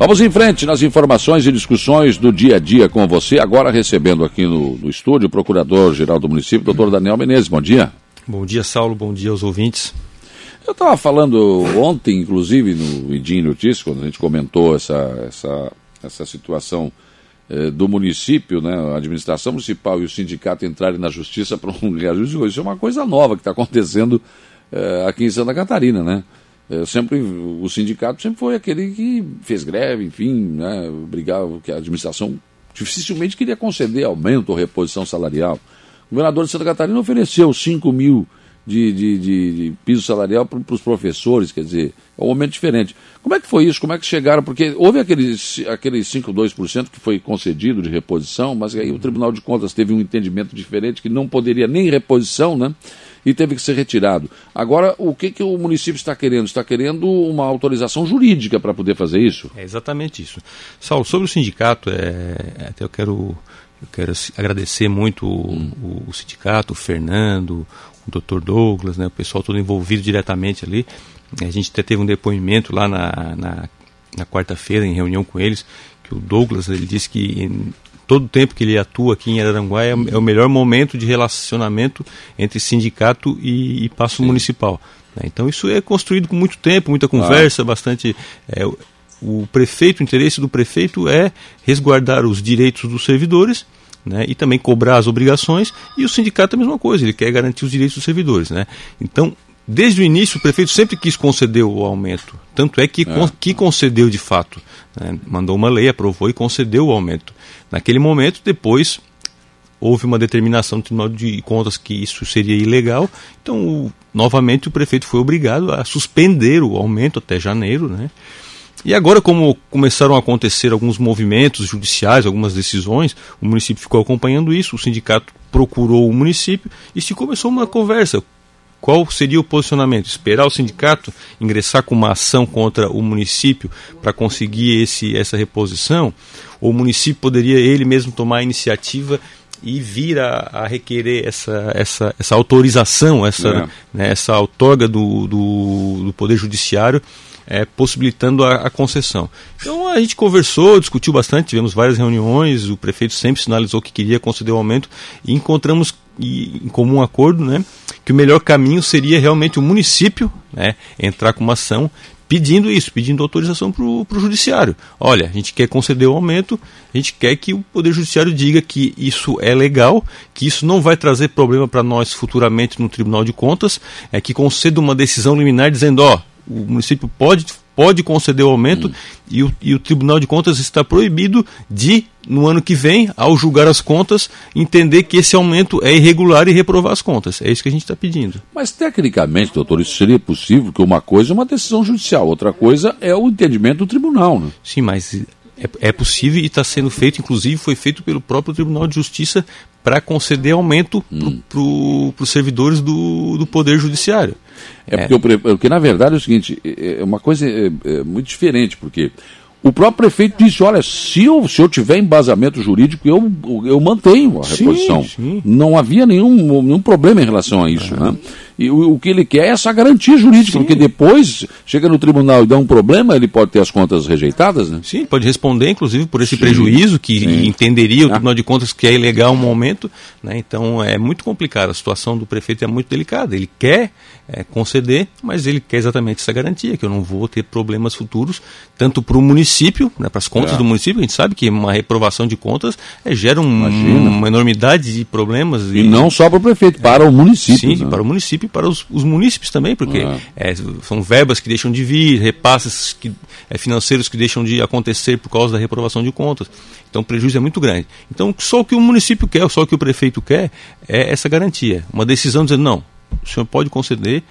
Vamos em frente nas informações e discussões do dia a dia com você. Agora recebendo aqui no, no estúdio o Procurador-Geral do Município, doutor Daniel Menezes. Bom dia. Bom dia, Saulo. Bom dia aos ouvintes. Eu estava falando ontem, inclusive, no Idim Notícias, quando a gente comentou essa, essa, essa situação eh, do município, né, a administração municipal e o sindicato entrarem na justiça para um reajuste. Isso é uma coisa nova que está acontecendo eh, aqui em Santa Catarina, né? Sempre o sindicato sempre foi aquele que fez greve, enfim, né, brigava que a administração dificilmente queria conceder aumento ou reposição salarial. O governador de Santa Catarina ofereceu 5 mil de, de, de, de piso salarial para os professores, quer dizer, é um momento diferente. Como é que foi isso? Como é que chegaram? Porque houve aquele, aquele 5,2% que foi concedido de reposição, mas aí o Tribunal de Contas teve um entendimento diferente que não poderia nem reposição, né? E teve que ser retirado. Agora, o que, que o município está querendo? Está querendo uma autorização jurídica para poder fazer isso? É exatamente isso. Saulo, sobre o sindicato, é, até eu quero eu quero agradecer muito hum. o, o, sindicato, o Fernando, o Dr. Douglas, né, o pessoal todo envolvido diretamente ali. A gente até teve um depoimento lá na, na, na quarta-feira, em reunião com eles, que o Douglas ele disse que todo o tempo que ele atua aqui em Araranguá é, é o melhor momento de relacionamento entre sindicato e, e passo Sim. municipal. Né. Então isso é construído com muito tempo, muita conversa, ah. bastante. É, o prefeito, o interesse do prefeito é resguardar os direitos dos servidores né, e também cobrar as obrigações, e o sindicato é a mesma coisa, ele quer garantir os direitos dos servidores. Né? Então, desde o início, o prefeito sempre quis conceder o aumento, tanto é que, é. que concedeu de fato. Né? Mandou uma lei, aprovou e concedeu o aumento. Naquele momento, depois, houve uma determinação do Tribunal de Contas que isso seria ilegal, então, o, novamente, o prefeito foi obrigado a suspender o aumento até janeiro, né? E agora, como começaram a acontecer alguns movimentos judiciais, algumas decisões, o município ficou acompanhando isso, o sindicato procurou o município e se começou uma conversa. Qual seria o posicionamento? Esperar o sindicato ingressar com uma ação contra o município para conseguir esse, essa reposição? Ou o município poderia ele mesmo tomar a iniciativa e vir a, a, requerer essa, essa, essa autorização, essa, é. né, essa outorga do, do, do Poder Judiciário é, possibilitando a, a, concessão. Então a gente conversou, discutiu bastante, tivemos várias reuniões, o prefeito sempre sinalizou que queria conceder o aumento e encontramos em comum acordo né, que o melhor caminho seria realmente o município né, entrar com uma ação pedindo isso, pedindo autorização para o judiciário. Olha, a gente quer conceder o aumento, a gente quer que o Poder Judiciário diga que isso é legal, que isso não vai trazer problema para nós futuramente no Tribunal de Contas, é que conceda uma decisão liminar dizendo, ó, o município pode, pode conceder o aumento hum. e, o, e o Tribunal de Contas está proibido de, no ano que vem, ao julgar as contas, entender que esse aumento é irregular e reprovar as contas. É isso que a gente está pedindo. Mas, tecnicamente, doutor, isso seria possível, que uma coisa é uma decisão judicial, outra coisa é o entendimento do tribunal, né? Sim, mas é, é possível e está sendo feito, inclusive foi feito pelo próprio Tribunal de Justiça para conceder aumento hum. para os servidores do, do Poder Judiciário. É, é. Porque, porque, na verdade, é o seguinte, é, é uma coisa é, é muito diferente, porque o próprio prefeito disse: olha, se eu, se eu tiver embasamento jurídico, eu, eu mantenho a reposição. Sim, sim. Não havia nenhum, nenhum problema em relação a isso. Né? E o, o, que ele quer é essa garantia jurídica, Sim. porque depois chega no tribunal e dá um problema, ele pode ter as contas rejeitadas, né? Sim, pode responder, inclusive, por esse Sim. prejuízo que Sim. entenderia o ah. Tribunal de Contas que é ilegal um momento. Né? Então é muito complicado, a situação do prefeito é muito delicada. Ele quer é, conceder, mas ele quer exatamente essa garantia, que eu não vou ter problemas futuros, tanto para o município, né, para as contas é. do município, a gente sabe que uma reprovação de contas é, gera um, uma enormidade de problemas. E, e não só para o prefeito, para o município. Sim, né? para o município para os, os munícipes também, porque é. É, são verbas que deixam de vir, repasses que, é, financeiros que deixam de acontecer por causa da reprovação de contas. Então o prejuízo é muito grande. Então só o que o município quer, só o que o prefeito quer é essa garantia. Uma decisão dizendo, não, o senhor pode conceder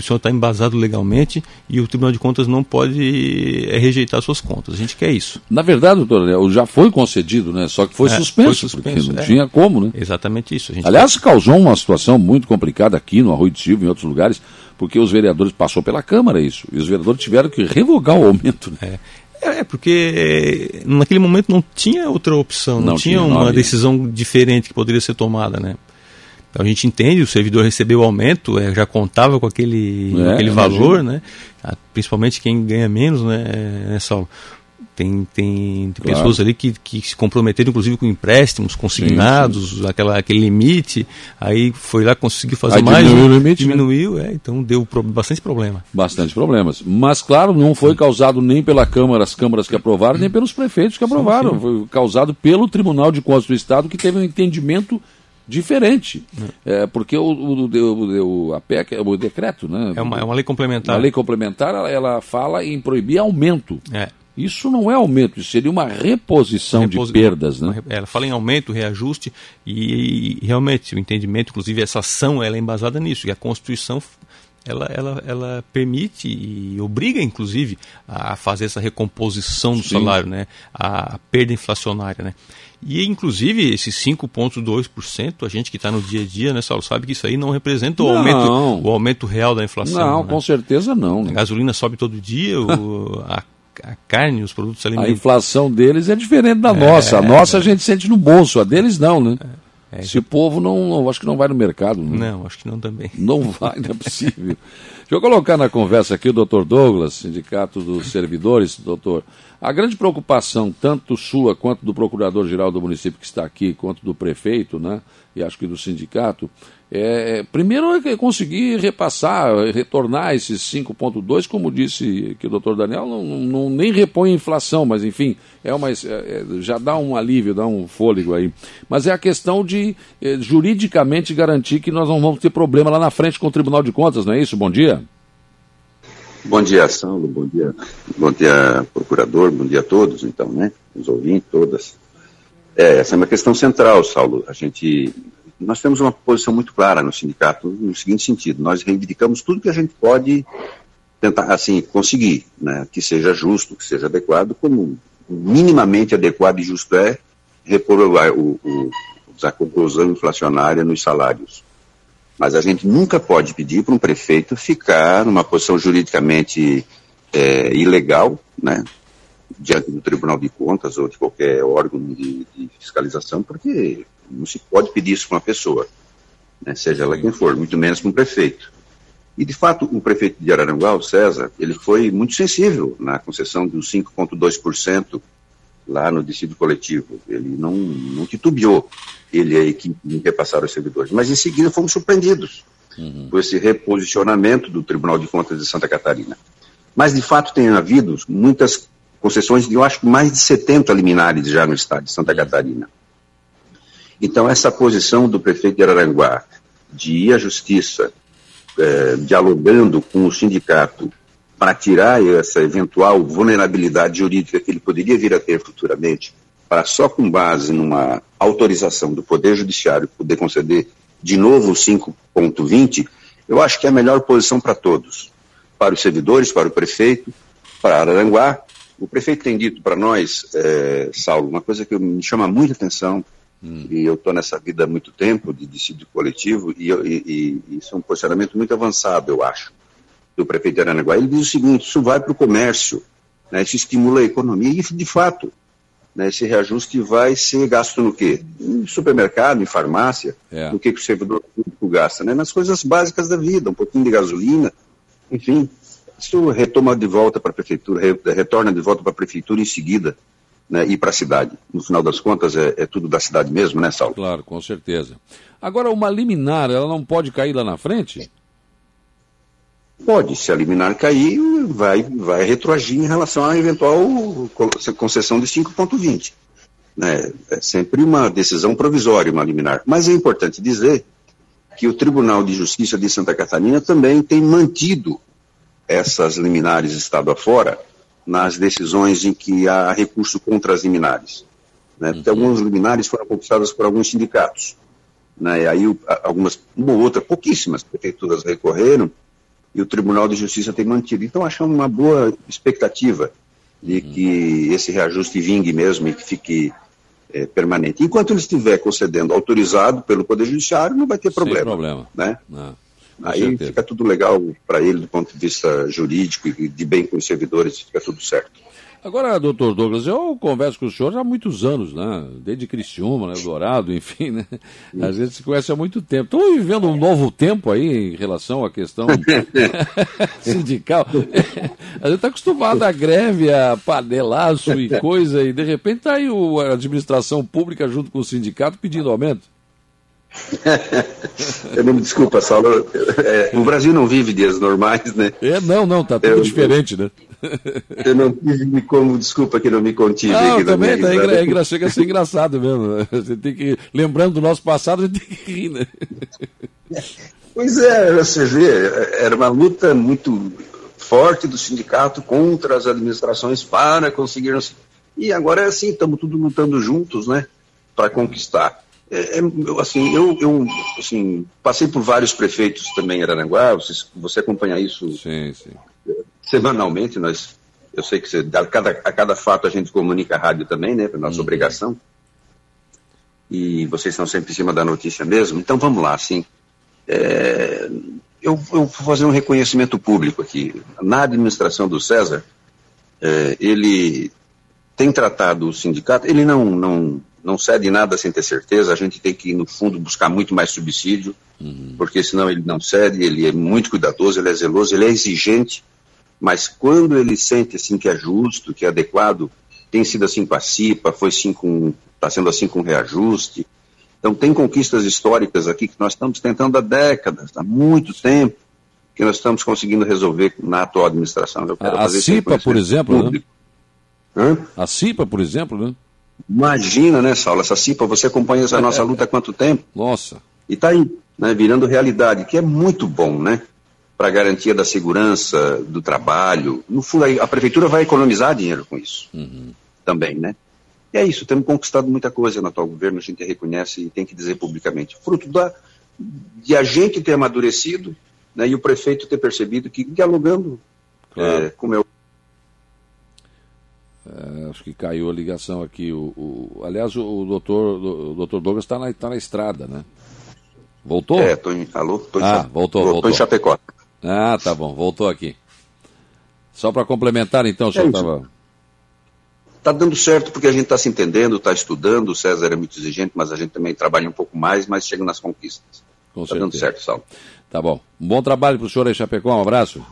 que o senhor está embasado legalmente e o Tribunal de Contas não pode é, rejeitar suas contas. A gente quer isso. Na verdade, doutor, já foi concedido, né? Só que foi, é, suspenso, foi suspenso, não é. tinha como, né? Exatamente isso. Aliás, quer... causou uma situação muito complicada aqui no Arroio de Silva e em outros lugares, porque os vereadores, passou pela Câmara isso, e os vereadores tiveram que revogar o aumento. Né? É. É, porque naquele momento não tinha outra opção, não, não tinha, tinha uma decisão diferente que poderia ser tomada, né? Então a gente entende, o servidor recebeu o aumento, é, já contava com aquele, é, aquele valor, né? Ah, principalmente quem ganha menos, né, né Saulo? Tem, tem, tem claro. pessoas ali que, que se comprometeram, inclusive, com empréstimos consignados, sim, sim. Aquela, aquele limite, aí foi lá, conseguiu fazer aí mais. Diminuiu o limite? Né? Diminuiu, né? é, então deu pro, bastante problema. Bastante problemas. Mas, claro, não foi causado nem pela Câmara, as câmaras que aprovaram, nem pelos prefeitos que aprovaram. Sim, foi causado pelo Tribunal de Contas do Estado, que teve um entendimento diferente. É, porque o, o, o, a PEC, o decreto, né? É uma, é uma lei complementar. A lei complementar, ela, ela fala em proibir aumento. É. Isso não é aumento, isso seria uma reposição Repos... de perdas. Né? Ela fala em aumento, reajuste, e, e, realmente o entendimento, inclusive essa ação, ela é embasada nisso, e a Constituição ela, ela, ela permite e obriga, inclusive, a fazer essa recomposição do Sim. salário, né? a, perda inflacionária. Né? E, inclusive, esses 5,2%, a gente que está no dia a dia, né, Saulo, sabe que isso aí não representa o, não. aumento, o aumento real da inflação. Não, né? com certeza não. A gasolina sobe todo dia, o, a a carne, os produtos alimentares. A inflação deles é diferente da é, nossa. A nossa é, a gente sente no bolso, a deles não, né? É, Esse povo não, não, acho que não vai no mercado. Né? Não, acho que não também. Não vai, não é possível. Deixa eu colocar na conversa aqui o doutor Douglas, Sindicato dos Servidores, doutor. A grande preocupação, tanto sua quanto do procurador-geral do município que está aqui, quanto do prefeito, né, e acho que do sindicato, é, primeiro é conseguir repassar, retornar esses 5,2, como disse que o doutor Daniel, não, não, nem repõe a inflação, mas enfim, é uma, é, é, já dá um alívio, dá um fôlego aí. Mas é a questão de é, juridicamente garantir que nós não vamos ter problema lá na frente com o Tribunal de Contas, não é isso? Bom dia. Bom dia, Saulo, bom dia, bom dia, procurador, bom dia a todos, então, né? Os ouvintes, todas. É, essa é uma questão central, Saulo. A gente nós temos uma posição muito clara no sindicato no seguinte sentido: nós reivindicamos tudo que a gente pode tentar, assim, conseguir, né, que seja justo, que seja adequado, como minimamente adequado e justo é repor o, o, a conclusão inflacionária nos salários. Mas a gente nunca pode pedir para um prefeito ficar numa posição juridicamente é, ilegal, né, diante do Tribunal de Contas ou de qualquer órgão de, de fiscalização, porque não se pode pedir isso para uma pessoa, né, seja ela quem for, muito menos para um prefeito. E, de fato, o prefeito de Araranguá, o César, ele foi muito sensível na concessão dos 5,2% lá no distrito coletivo. Ele não, não titubeou, ele e a equipe em repassar os servidores. Mas, em seguida, fomos surpreendidos uhum. por esse reposicionamento do Tribunal de Contas de Santa Catarina. Mas, de fato, tem havido muitas concessões de, eu acho, mais de 70 liminares já no estado de Santa Catarina. Então, essa posição do prefeito de Araranguá de ir à justiça, é, dialogando com o sindicato, para tirar essa eventual vulnerabilidade jurídica que ele poderia vir a ter futuramente, para só com base numa autorização do Poder Judiciário poder conceder de novo 5,20, eu acho que é a melhor posição para todos. Para os servidores, para o prefeito, para Araranguá. O prefeito tem dito para nós, é, Saulo, uma coisa que me chama muita atenção, Hum. E eu estou nessa vida há muito tempo, de dissídio coletivo, e, e, e, isso é um posicionamento muito avançado, eu acho, do prefeito de Aranaguá. Ele diz o seguinte: isso vai para o comércio, né, isso estimula a economia, e de fato, né, esse reajuste vai ser gasto no quê? Em supermercado, em farmácia, é. no que, que o servidor público gasta, né? nas coisas básicas da vida, um pouquinho de gasolina, enfim. Isso retoma de volta para a prefeitura, retorna de volta para a prefeitura em seguida né, ir para a cidade. No final das contas, é, é, tudo da cidade mesmo, né, Saulo? Claro, com certeza. Agora, uma liminar, ela não pode cair lá na frente? Pode, se a liminar cair, vai, vai retroagir em relação à eventual concessão de 5,20. Né? É sempre uma decisão provisória, uma liminar. Mas é importante dizer que o Tribunal de Justiça de Santa Catarina também tem mantido essas liminares estado afora, nas decisões em que há recurso contra as liminares. Né? Porque uhum. algumas liminares foram conquistadas por alguns sindicatos. Né? E aí algumas, uma ou outra, pouquíssimas prefeituras recorreram e o Tribunal de Justiça tem mantido. Então achamos uma boa expectativa de uhum. que esse reajuste vingue mesmo e que fique é, permanente. Enquanto ele estiver concedendo autorizado pelo Poder Judiciário, não vai ter problema. Sem problema. Né? Não. Aí fica tudo legal para ele do ponto de vista jurídico e de bem com os servidores, fica tudo certo. Agora, doutor Douglas, eu converso com o senhor há muitos anos, né? Desde Criciúma, né? Dourado, enfim, né? A gente se conhece há muito tempo. Estamos vivendo um novo tempo aí em relação à questão sindical. A gente está acostumado a greve, a panelaço e coisa, e de repente está aí a administração pública junto com o sindicato pedindo aumento. Eu não me desculpa, Saulo. É, o Brasil não vive dias normais, né? É, não, não, tá tudo eu, diferente, né? Eu não tive como desculpa que não me contive. Não, também tá, é, engra, chega a ser engraçado mesmo. Né? Você tem que, lembrando do nosso passado, a gente tem que rir, né? Pois é, você vê, era uma luta muito forte do sindicato contra as administrações para conseguir. E agora é assim, estamos todos lutando juntos, né? Para conquistar. É, é, assim, eu, eu assim, passei por vários prefeitos também em Aranaguá, você, você acompanha isso sim, sim. semanalmente, nós, eu sei que você, a, cada, a cada fato a gente comunica a rádio também, né, para nossa uhum. obrigação, e vocês estão sempre em cima da notícia mesmo, então vamos lá, assim, é, eu, eu, vou fazer um reconhecimento público aqui, na administração do César, é, ele tem tratado o sindicato, ele não, não não cede nada sem ter certeza, a gente tem que, no fundo, buscar muito mais subsídio, uhum. porque senão ele não cede, ele é muito cuidadoso, ele é zeloso, ele é exigente, mas quando ele sente assim que é justo, que é adequado, tem sido assim com a CIPA, foi assim com, está sendo assim com o reajuste. Então tem conquistas históricas aqui que nós estamos tentando há décadas, há muito tempo, que nós estamos conseguindo resolver na atual administração. a, a CIPA, por exemplo, né? A CIPA, por exemplo, né? Imagina, né, Saulo, essa CIPA, você acompanha essa nossa luta há quanto tempo? Nossa. E está aí, né, virando realidade, que é muito bom, né? Para garantia da segurança, do trabalho. No fundo, a prefeitura vai economizar dinheiro com isso uhum. também, né? E é isso, temos conquistado muita coisa no atual governo, a gente reconhece e tem que dizer publicamente. Fruto da, de a gente ter amadurecido né, e o prefeito ter percebido que dialogando claro. é, com o meu é, acho que caiu a ligação aqui. O, o aliás, o, doutor, o doutor Douglas está na, tá na estrada, né? Voltou? É, tô em, alô? Tô em ah, voltou, voltou. Tô em Chapecó. Ah, tá bom, voltou aqui. Só para complementar, então, o senhor estava... Está dando certo porque a gente está se entendendo, está estudando, o César é muito exigente, mas a gente também trabalha um pouco mais, mas chega nas conquistas. Está dando certo, Saulo. Tá bom. Um bom trabalho para o senhor aí, Chapecó, um abraço.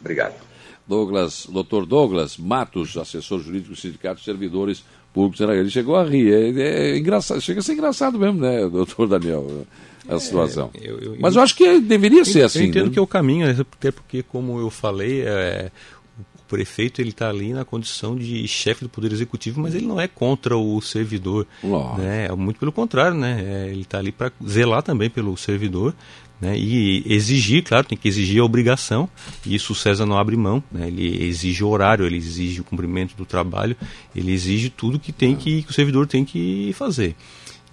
Obrigado. Douglas, doutor Douglas Matos, assessor jurídico do Sindicato de Servidores Públicos. Ele chegou a rir. É, é engraçado, chega a ser engraçado mesmo, né, doutor Daniel? A é, situação. É, eu, eu, Mas eu acho que deveria ser assim. Eu entendo né? que é o caminho, até porque, como eu falei, é, o prefeito ele está ali na condição de chefe do poder executivo, mas ele não é contra o servidor, né? Muito pelo contrário, né? É, ele está ali para zelar também pelo servidor, né, e exigir, claro, tem que exigir a obrigação, e isso o César não abre mão, né, ele exige o horário, ele exige o cumprimento do trabalho, ele exige tudo que tem que, que o servidor tem que fazer.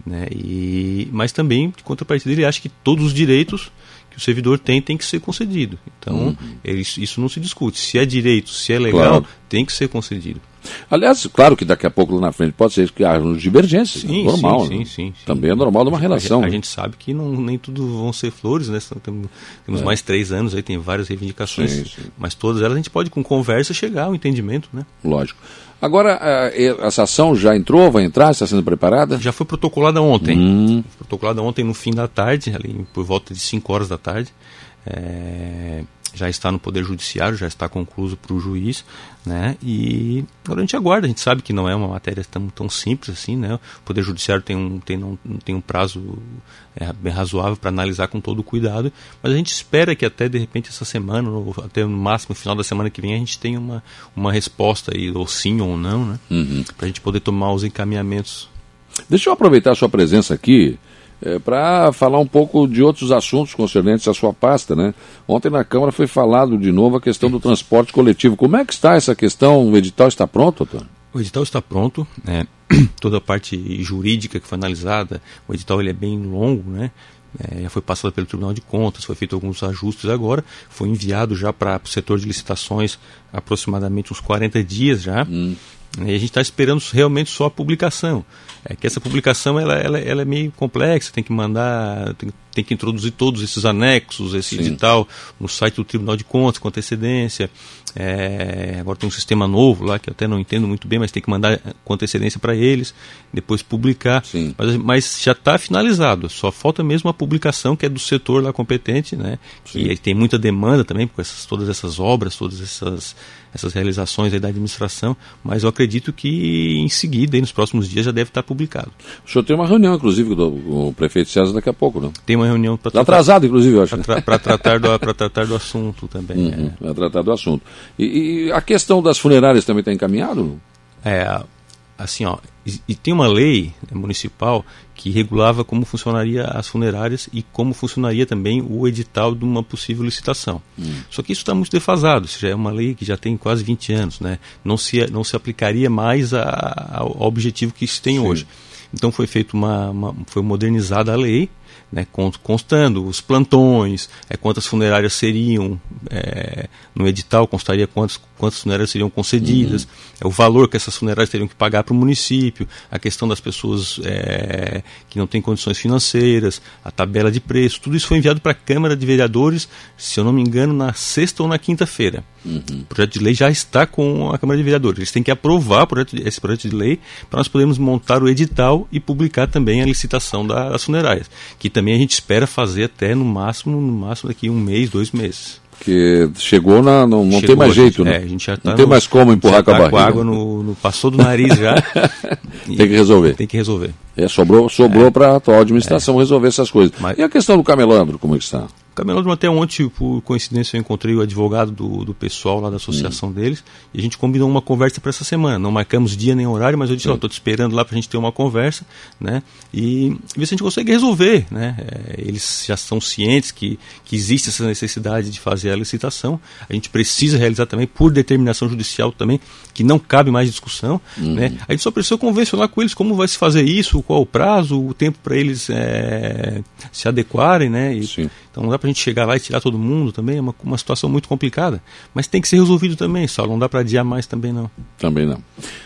Né, e, mas também, de contrapartida, ele acha que todos os direitos que o servidor tem tem que ser concedido. Então, uhum. ele, isso não se discute. Se é direito, se é legal, claro. tem que ser concedido. Aliás, claro que daqui a pouco lá na frente pode ser que haja divergências, sim, normal. Sim, né? sim, sim, Também é normal de uma relação. A, gente sabe que não, nem tudo vão ser flores, né? Temos, temos é. mais três anos aí, tem várias reivindicações, sim, sim. mas todas elas a gente pode, com conversa, chegar ao entendimento, né? Lógico. Agora, essa ação já entrou, vai entrar, está sendo preparada? Já foi protocolada ontem. Hum. Protocolada ontem no fim da tarde, ali por volta de 5 horas da tarde. É, já está no Poder Judiciário, já está concluído para o juiz, né? E agora a gente aguarda, a gente sabe que não é uma matéria tão, tão simples assim, né? O Poder Judiciário tem um, tem, não, tem um prazo é, bem razoável para analisar com todo o cuidado, mas a gente espera que até de repente essa semana, ou até no máximo no final da semana que vem, a gente tenha uma, uma resposta aí, ou sim ou não, né? Uhum. Para a gente poder tomar os encaminhamentos. Deixa eu aproveitar a sua presença aqui é, para falar um pouco de outros assuntos concernentes à sua pasta. Né? Ontem na Câmara foi falado de novo a questão do transporte coletivo. Como é que está essa questão? O edital está pronto, Antônio? O edital está pronto, né? toda a parte jurídica que foi analisada, o edital ele é bem longo, né? É, já foi passado pelo Tribunal de Contas, foi feito alguns ajustes agora, foi enviado já para o setor de licitações aproximadamente uns 40 dias já. Hum. E a gente está esperando realmente só a publicação. É que essa publicação ela, ela, ela é meio complexa, tem que mandar, tem, tem que introduzir todos esses anexos, esse Sim. edital no site do Tribunal de Contas com antecedência. É, agora tem um sistema novo lá que eu até não entendo muito bem, mas tem que mandar com antecedência para eles, depois publicar. Mas, mas, já está finalizado, só falta mesmo a publicação que é do setor lá competente, né? Que tem muita demanda também com essas, todas essas obras, todas essas, essas realizações da administração, mas eu acredito que em seguida, nos próximos dias, já deve estar publicado. O senhor tem uma reunião, inclusive, com o prefeito César daqui a pouco, não? Tem uma reunião para tá atrasado, inclusive, eu acho. Para tra tratar, do, tratar do assunto também. Uhum, é. Para tratar do assunto. E, e, a questão das funerárias também está encaminhado? É, assim, ó, e, e tem uma lei municipal que regulava como funcionaria as funerárias e como funcionaria também o edital de uma possível licitação. Hum. Só que isso está muito defasado, isso já é uma lei que já tem quase 20 anos, né? não, se, não se aplicaria mais a, a, ao objetivo que se tem Sim. hoje. Então foi feito uma, uma, foi modernizada a lei, né, constando os plantões, é, quantas funerárias seriam, é, no edital constaria quantas, quantas funerárias seriam concedidas, uhum. é, o valor que essas funerárias teriam que pagar para o município, a questão das pessoas é, que não têm condições financeiras, a tabela de preço, tudo isso foi enviado para a Câmara de Vereadores, se eu não me engano, na sexta ou na quinta-feira. Uhum. O projeto de lei já está com a Câmara de Vereadores. Eles têm que aprovar projeto, esse projeto de lei para nós podermos montar o edital e publicar também a licitação das funerárias, que também a gente espera fazer até no máximo, no máximo daqui um mês, dois meses. Que chegou na. Não, não chegou, tem mais jeito, gente, né? É, a gente já tá não tem mais como empurrar com a barriga. com a água no, no, passou do nariz já. tem que resolver. Tem que resolver. É, sobrou sobrou é. para a atual administração é. resolver essas coisas. Mas, e a questão do camelandro, como é que está? Camelódromo até ontem, por coincidência, eu encontrei o advogado do, do pessoal lá da associação hum. deles e a gente combinou uma conversa para essa semana. Não marcamos dia nem horário, mas eu disse, ó, estou te esperando lá para a gente ter uma conversa, né? E ver se a gente consegue resolver, né? É, eles já estão cientes que, que existe essa necessidade de fazer a licitação. A gente precisa realizar também por determinação judicial também, que não cabe mais discussão, uhum. né? A gente só precisa convencionar com eles como vai se fazer isso, qual o prazo, o tempo para eles é, se adequarem, né? E, Sim. Então não dá para a gente chegar lá e tirar todo mundo também, é uma, uma situação muito complicada. Mas tem que ser resolvido também, Saulo, não dá para adiar mais também não. Também não.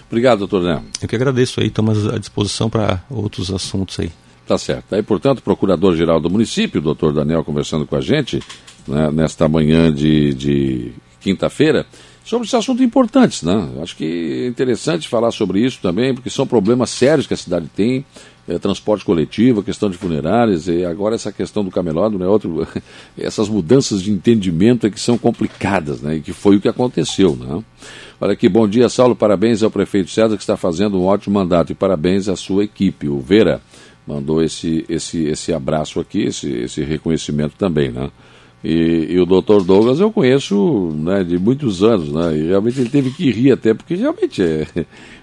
Obrigado, doutor Né. Eu que agradeço aí, estamos à disposição para outros assuntos aí. Tá certo. Aí, portanto, o Procurador-Geral do Município, doutor Daniel, conversando com a gente né, nesta manhã de, de quinta-feira, sobre esse assunto importantes, né? Acho que é interessante falar sobre isso também, porque são problemas sérios que a cidade tem é, transporte coletivo, a questão de funerárias, e agora essa questão do camelódromo, né, outro, essas mudanças de entendimento é que são complicadas, né, e que foi o que aconteceu. Né? Olha aqui, bom dia, Saulo, parabéns ao prefeito César, que está fazendo um ótimo mandato, e parabéns à sua equipe. O Vera mandou esse, esse, esse abraço aqui, esse, esse reconhecimento também, né? E, e, o Dr. Douglas eu conheço né, de muitos anos, né, e realmente ele teve que rir até, porque realmente é,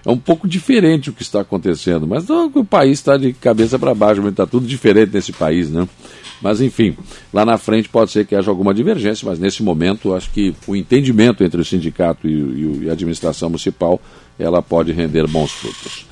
é um pouco diferente o que está acontecendo. Mas não, o país está de cabeça para baixo, está tudo diferente nesse país, né? Mas enfim, lá na frente pode ser que haja alguma divergência, mas nesse momento acho que o entendimento entre o sindicato e, e a administração municipal ela pode render bons frutos.